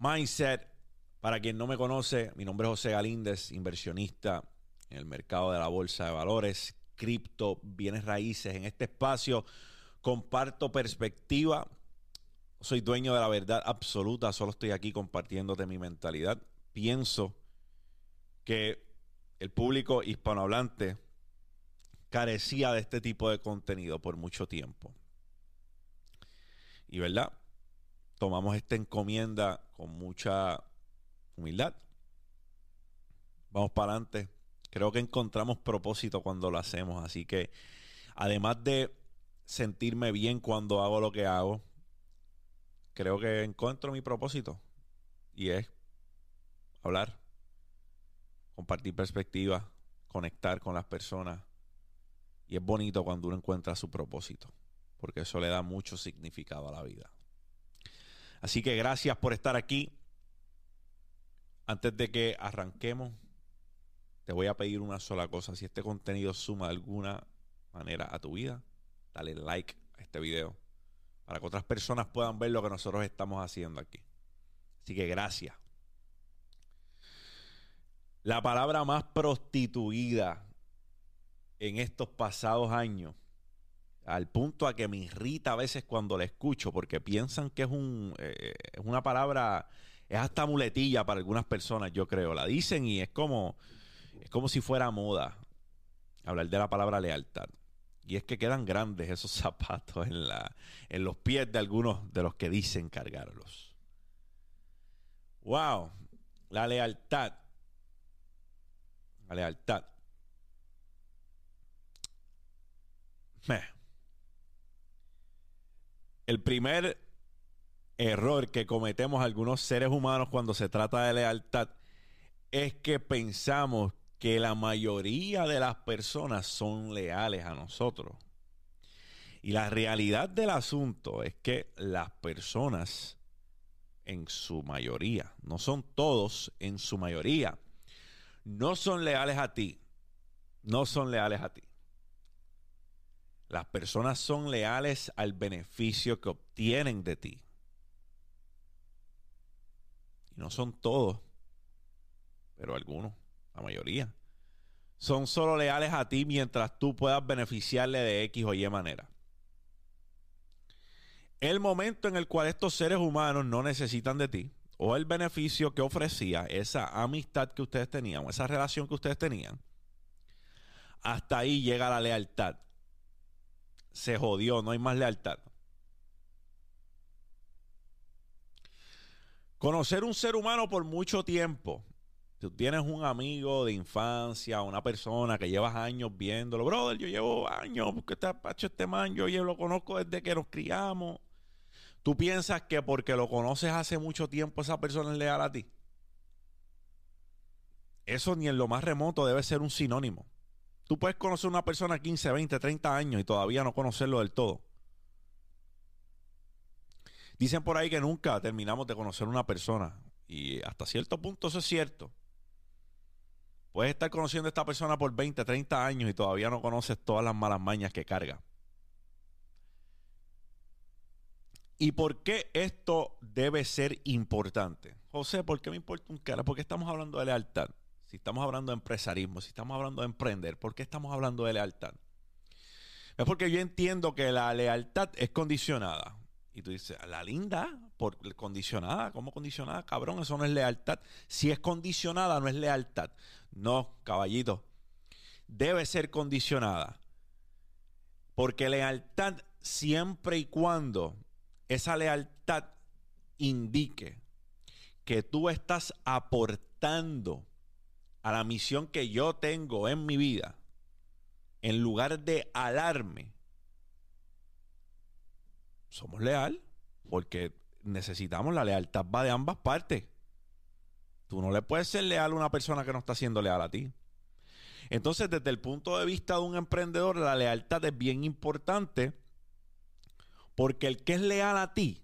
Mindset. Para quien no me conoce, mi nombre es José Galíndez, inversionista en el mercado de la bolsa de valores, cripto, bienes raíces. En este espacio comparto perspectiva. Soy dueño de la verdad absoluta, solo estoy aquí compartiéndote mi mentalidad. Pienso que el público hispanohablante carecía de este tipo de contenido por mucho tiempo. Y verdad, tomamos esta encomienda con mucha humildad. Vamos para adelante. Creo que encontramos propósito cuando lo hacemos. Así que, además de sentirme bien cuando hago lo que hago, creo que encuentro mi propósito. Y es hablar, compartir perspectivas, conectar con las personas. Y es bonito cuando uno encuentra su propósito, porque eso le da mucho significado a la vida. Así que gracias por estar aquí. Antes de que arranquemos, te voy a pedir una sola cosa. Si este contenido suma de alguna manera a tu vida, dale like a este video para que otras personas puedan ver lo que nosotros estamos haciendo aquí. Así que gracias. La palabra más prostituida en estos pasados años, al punto a que me irrita a veces cuando la escucho, porque piensan que es, un, eh, una palabra, es hasta muletilla para algunas personas, yo creo. La dicen y es como, es como si fuera moda hablar de la palabra lealtad. Y es que quedan grandes esos zapatos en, la, en los pies de algunos de los que dicen cargarlos. ¡Wow! La lealtad la lealtad. El primer error que cometemos algunos seres humanos cuando se trata de lealtad es que pensamos que la mayoría de las personas son leales a nosotros. Y la realidad del asunto es que las personas, en su mayoría, no son todos, en su mayoría, no son leales a ti. No son leales a ti. Las personas son leales al beneficio que obtienen de ti. Y no son todos, pero algunos, la mayoría. Son solo leales a ti mientras tú puedas beneficiarle de X o Y manera. El momento en el cual estos seres humanos no necesitan de ti, o el beneficio que ofrecía esa amistad que ustedes tenían, o esa relación que ustedes tenían, hasta ahí llega la lealtad. Se jodió, no hay más lealtad. Conocer un ser humano por mucho tiempo. Tú tienes un amigo de infancia, una persona que llevas años viéndolo. Brother, yo llevo años porque este pacho este man, yo, lo conozco desde que nos criamos. ¿Tú piensas que porque lo conoces hace mucho tiempo esa persona es leal a ti? Eso ni en lo más remoto debe ser un sinónimo. Tú puedes conocer a una persona 15, 20, 30 años y todavía no conocerlo del todo. Dicen por ahí que nunca terminamos de conocer una persona. Y hasta cierto punto eso es cierto. Puedes estar conociendo a esta persona por 20, 30 años y todavía no conoces todas las malas mañas que carga. ¿Y por qué esto debe ser importante? José, ¿por qué me importa un cara? ¿Por qué estamos hablando de lealtad? Si estamos hablando de empresarismo, si estamos hablando de emprender, ¿por qué estamos hablando de lealtad? Es porque yo entiendo que la lealtad es condicionada. Y tú dices, la linda, por condicionada, ¿cómo condicionada? Cabrón, eso no es lealtad. Si es condicionada, no es lealtad. No, caballito. Debe ser condicionada. Porque lealtad siempre y cuando esa lealtad indique que tú estás aportando a la misión que yo tengo en mi vida, en lugar de alarme, somos leal, porque necesitamos la lealtad, va de ambas partes. Tú no le puedes ser leal a una persona que no está siendo leal a ti. Entonces, desde el punto de vista de un emprendedor, la lealtad es bien importante porque el que es leal a ti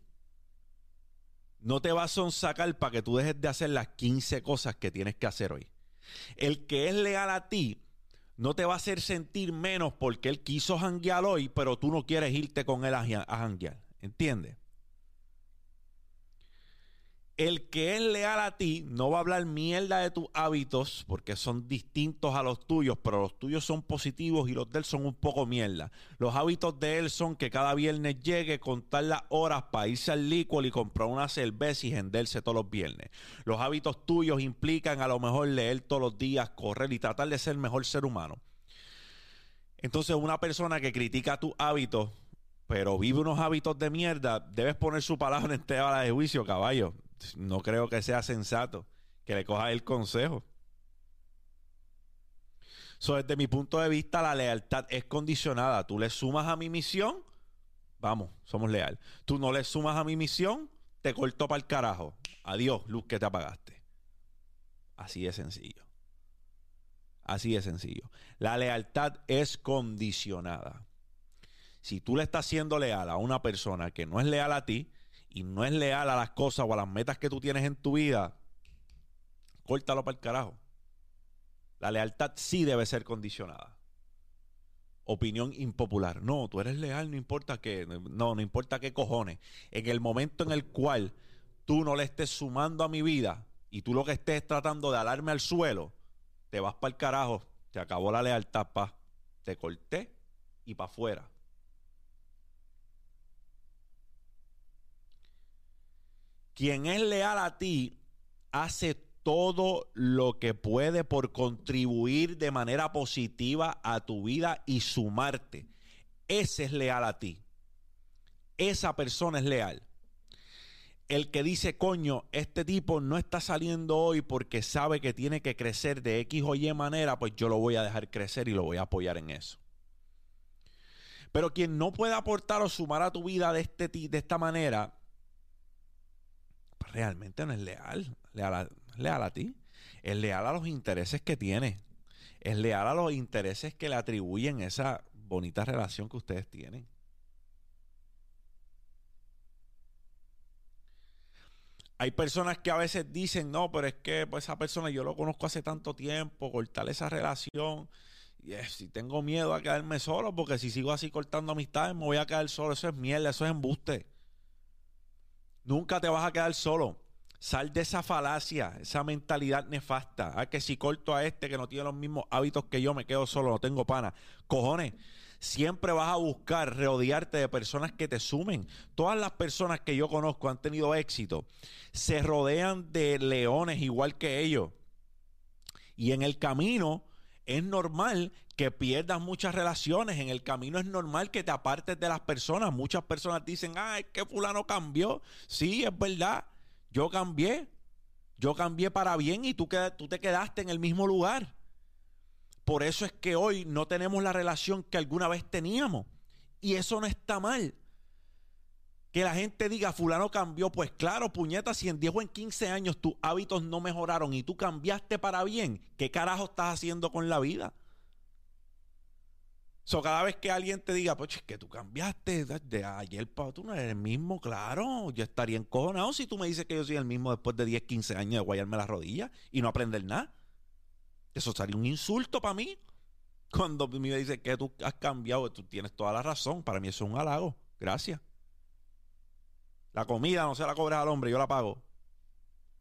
no te va a sonsacar para que tú dejes de hacer las 15 cosas que tienes que hacer hoy. El que es leal a ti no te va a hacer sentir menos porque él quiso janguear hoy, pero tú no quieres irte con él a janguear. ¿Entiendes? El que es leal a ti no va a hablar mierda de tus hábitos porque son distintos a los tuyos, pero los tuyos son positivos y los de él son un poco mierda. Los hábitos de él son que cada viernes llegue, contar las horas para irse al licor y comprar una cerveza y venderse todos los viernes. Los hábitos tuyos implican a lo mejor leer todos los días, correr y tratar de ser el mejor ser humano. Entonces, una persona que critica tus hábitos, pero vive unos hábitos de mierda, debes poner su palabra en tela de juicio, caballo. No creo que sea sensato que le coja el consejo. So, desde mi punto de vista, la lealtad es condicionada. Tú le sumas a mi misión, vamos, somos leal. Tú no le sumas a mi misión, te corto para el carajo. Adiós, luz que te apagaste. Así de sencillo. Así de sencillo. La lealtad es condicionada. Si tú le estás siendo leal a una persona que no es leal a ti y no es leal a las cosas o a las metas que tú tienes en tu vida, córtalo para el carajo. La lealtad sí debe ser condicionada. Opinión impopular. No, tú eres leal, no importa qué. No, no importa qué cojones. En el momento en el cual tú no le estés sumando a mi vida y tú lo que estés tratando de alarme al suelo, te vas para el carajo, te acabó la lealtad, pa. Te corté y para afuera. Quien es leal a ti hace todo lo que puede por contribuir de manera positiva a tu vida y sumarte. Ese es leal a ti. Esa persona es leal el que dice, coño, este tipo no está saliendo hoy porque sabe que tiene que crecer de X o Y manera, pues yo lo voy a dejar crecer y lo voy a apoyar en eso. Pero quien no puede aportar o sumar a tu vida de, este, de esta manera, realmente no es leal. Leal a, leal a ti. Es leal a los intereses que tiene. Es leal a los intereses que le atribuyen esa bonita relación que ustedes tienen. hay personas que a veces dicen, no, pero es que pues, esa persona yo lo conozco hace tanto tiempo, cortar esa relación. Y si tengo miedo a quedarme solo, porque si sigo así cortando amistades, me voy a quedar solo. Eso es mierda, eso es embuste. Nunca te vas a quedar solo. Sal de esa falacia, esa mentalidad nefasta. Ah, que si corto a este que no tiene los mismos hábitos que yo, me quedo solo, no tengo pana. Cojones, siempre vas a buscar rodearte de personas que te sumen. Todas las personas que yo conozco han tenido éxito, se rodean de leones igual que ellos. Y en el camino es normal que pierdas muchas relaciones. En el camino es normal que te apartes de las personas. Muchas personas dicen, ah, es que fulano cambió. Sí, es verdad. Yo cambié. Yo cambié para bien y tú, tú te quedaste en el mismo lugar. Por eso es que hoy no tenemos la relación que alguna vez teníamos. Y eso no está mal. Que la gente diga, fulano cambió, pues claro, puñeta, si en 10 o en 15 años tus hábitos no mejoraron y tú cambiaste para bien, ¿qué carajo estás haciendo con la vida? So, cada vez que alguien te diga, pues es que tú cambiaste de ayer para tú no eres el mismo, claro, yo estaría encojonado si tú me dices que yo soy el mismo después de 10, 15 años de guayarme las rodillas y no aprender nada. Eso sería un insulto para mí. Cuando me dice que tú has cambiado, tú tienes toda la razón. Para mí eso es un halago. Gracias. La comida no se la cobras al hombre, yo la pago.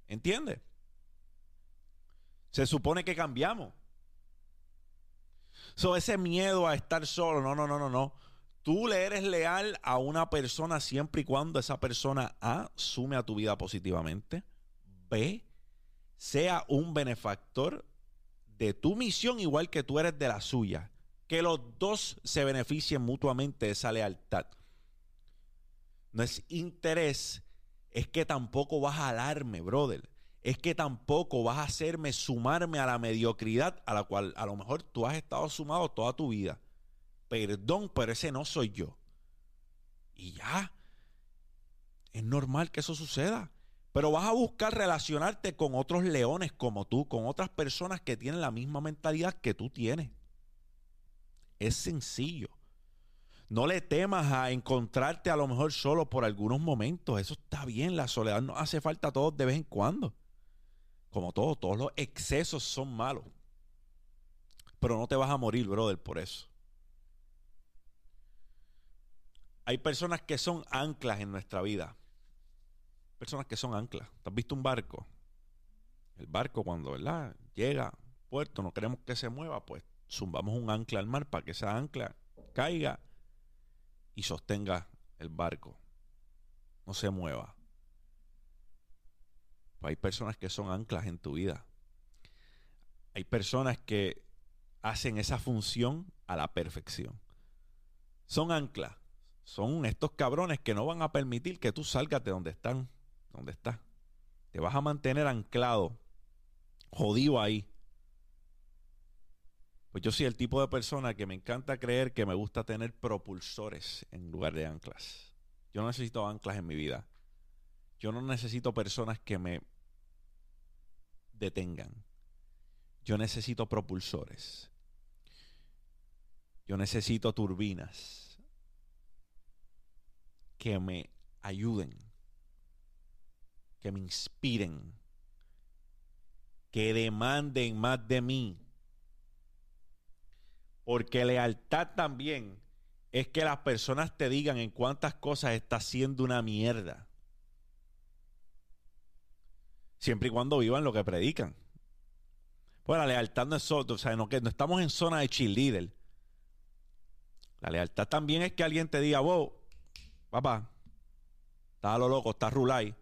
¿Entiendes? Se supone que cambiamos. So, ese miedo a estar solo, no, no, no, no, no. Tú le eres leal a una persona siempre y cuando esa persona A sume a tu vida positivamente, B sea un benefactor de tu misión igual que tú eres de la suya. Que los dos se beneficien mutuamente de esa lealtad. No es interés, es que tampoco vas a alarme, brother. Es que tampoco vas a hacerme sumarme a la mediocridad a la cual a lo mejor tú has estado sumado toda tu vida. Perdón, pero ese no soy yo. Y ya. Es normal que eso suceda. Pero vas a buscar relacionarte con otros leones como tú, con otras personas que tienen la misma mentalidad que tú tienes. Es sencillo. No le temas a encontrarte a lo mejor solo por algunos momentos. Eso está bien. La soledad nos hace falta a todos de vez en cuando. Como todo, todos los excesos son malos. Pero no te vas a morir, brother, por eso. Hay personas que son anclas en nuestra vida personas que son anclas. ¿Te has visto un barco? El barco cuando, ¿verdad? Llega puerto, no queremos que se mueva, pues zumbamos un ancla al mar para que esa ancla caiga y sostenga el barco. No se mueva. Pues hay personas que son anclas en tu vida. Hay personas que hacen esa función a la perfección. Son anclas. Son estos cabrones que no van a permitir que tú salgas de donde están, donde estás. Te vas a mantener anclado, jodido ahí. Pues yo soy el tipo de persona que me encanta creer que me gusta tener propulsores en lugar de anclas. Yo no necesito anclas en mi vida. Yo no necesito personas que me detengan. Yo necesito propulsores. Yo necesito turbinas que me ayuden, que me inspiren, que demanden más de mí. Porque lealtad también es que las personas te digan en cuántas cosas estás haciendo una mierda. Siempre y cuando vivan lo que predican. Pues la lealtad no es o sea, no, que no estamos en zona de cheerleader. La lealtad también es que alguien te diga, vos, papá, está a lo loco, está rulay.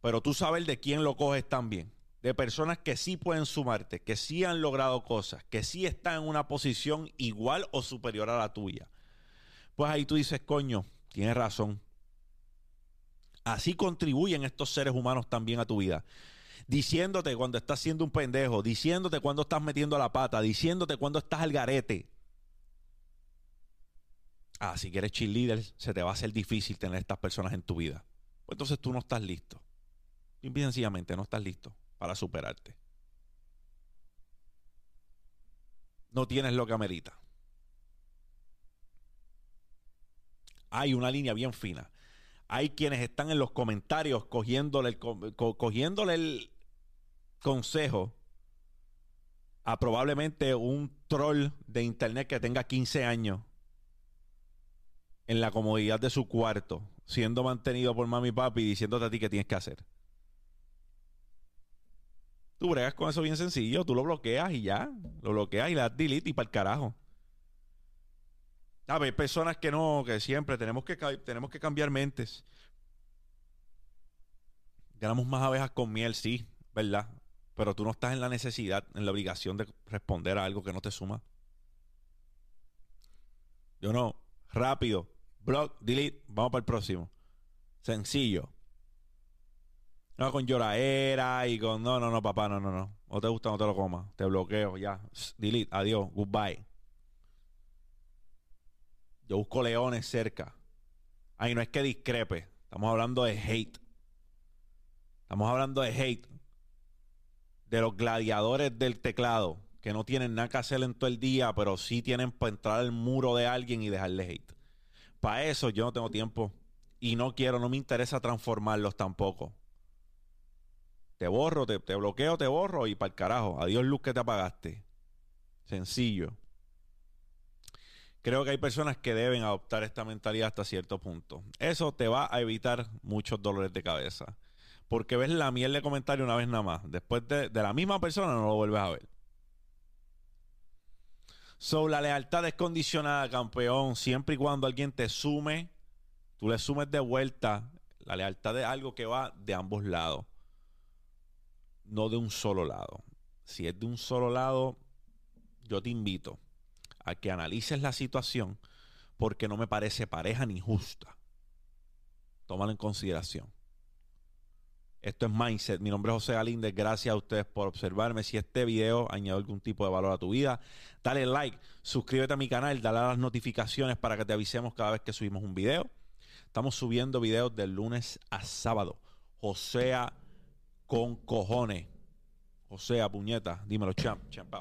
Pero tú sabes de quién lo coges también. De personas que sí pueden sumarte, que sí han logrado cosas, que sí están en una posición igual o superior a la tuya. Pues ahí tú dices, coño, tienes razón. Así contribuyen estos seres humanos también a tu vida diciéndote cuando estás siendo un pendejo, diciéndote cuando estás metiendo la pata, diciéndote cuando estás al garete. Ah, si quieres cheerleader, se te va a hacer difícil tener estas personas en tu vida. Pues entonces tú no estás listo. Y sencillamente no estás listo para superarte. No tienes lo que amerita. Hay una línea bien fina. Hay quienes están en los comentarios cogiéndole el, cogiéndole el, consejo a probablemente un troll de internet que tenga 15 años en la comodidad de su cuarto, siendo mantenido por mami y papi, diciéndote a ti qué tienes que hacer. Tú bregas con eso bien sencillo, tú lo bloqueas y ya, lo bloqueas y le das delete y para el carajo. A ver, personas que no, que siempre tenemos que, tenemos que cambiar mentes. Ganamos más abejas con miel, sí, ¿verdad? pero tú no estás en la necesidad, en la obligación de responder a algo que no te suma. Yo no, rápido, block, delete, vamos para el próximo. Sencillo. No con lloraera y con no, no, no, papá, no, no, no. No te gusta, no te lo comas. Te bloqueo, ya. Delete, adiós, goodbye. Yo busco leones cerca. Ahí no es que discrepe. Estamos hablando de hate. Estamos hablando de hate de los gladiadores del teclado, que no tienen nada que hacer en todo el día, pero sí tienen para entrar al muro de alguien y dejarle hate. Para eso yo no tengo tiempo y no quiero, no me interesa transformarlos tampoco. Te borro, te, te bloqueo, te borro y para el carajo. Adiós luz que te apagaste. Sencillo. Creo que hay personas que deben adoptar esta mentalidad hasta cierto punto. Eso te va a evitar muchos dolores de cabeza porque ves la miel de comentario una vez nada más. Después de, la misma persona no lo vuelves a ver. So, la lealtad es condicionada, campeón, siempre y cuando alguien te sume, tú le sumes de vuelta. La lealtad es algo que va de ambos lados, no de un solo lado. Si es de un solo lado, yo te invito a que analices la situación porque no me parece pareja ni justa. Tómalo en consideración. Esto es Mindset. Mi nombre es José Galíndez. Gracias a ustedes por observarme. Si este video añadió algún tipo de valor a tu vida, dale like, suscríbete a mi canal, dale a las notificaciones para que te avisemos cada vez que subimos un video. Estamos subiendo videos de lunes a sábado. Josea con cojones. Josea, puñeta. Dímelo, champ, champ.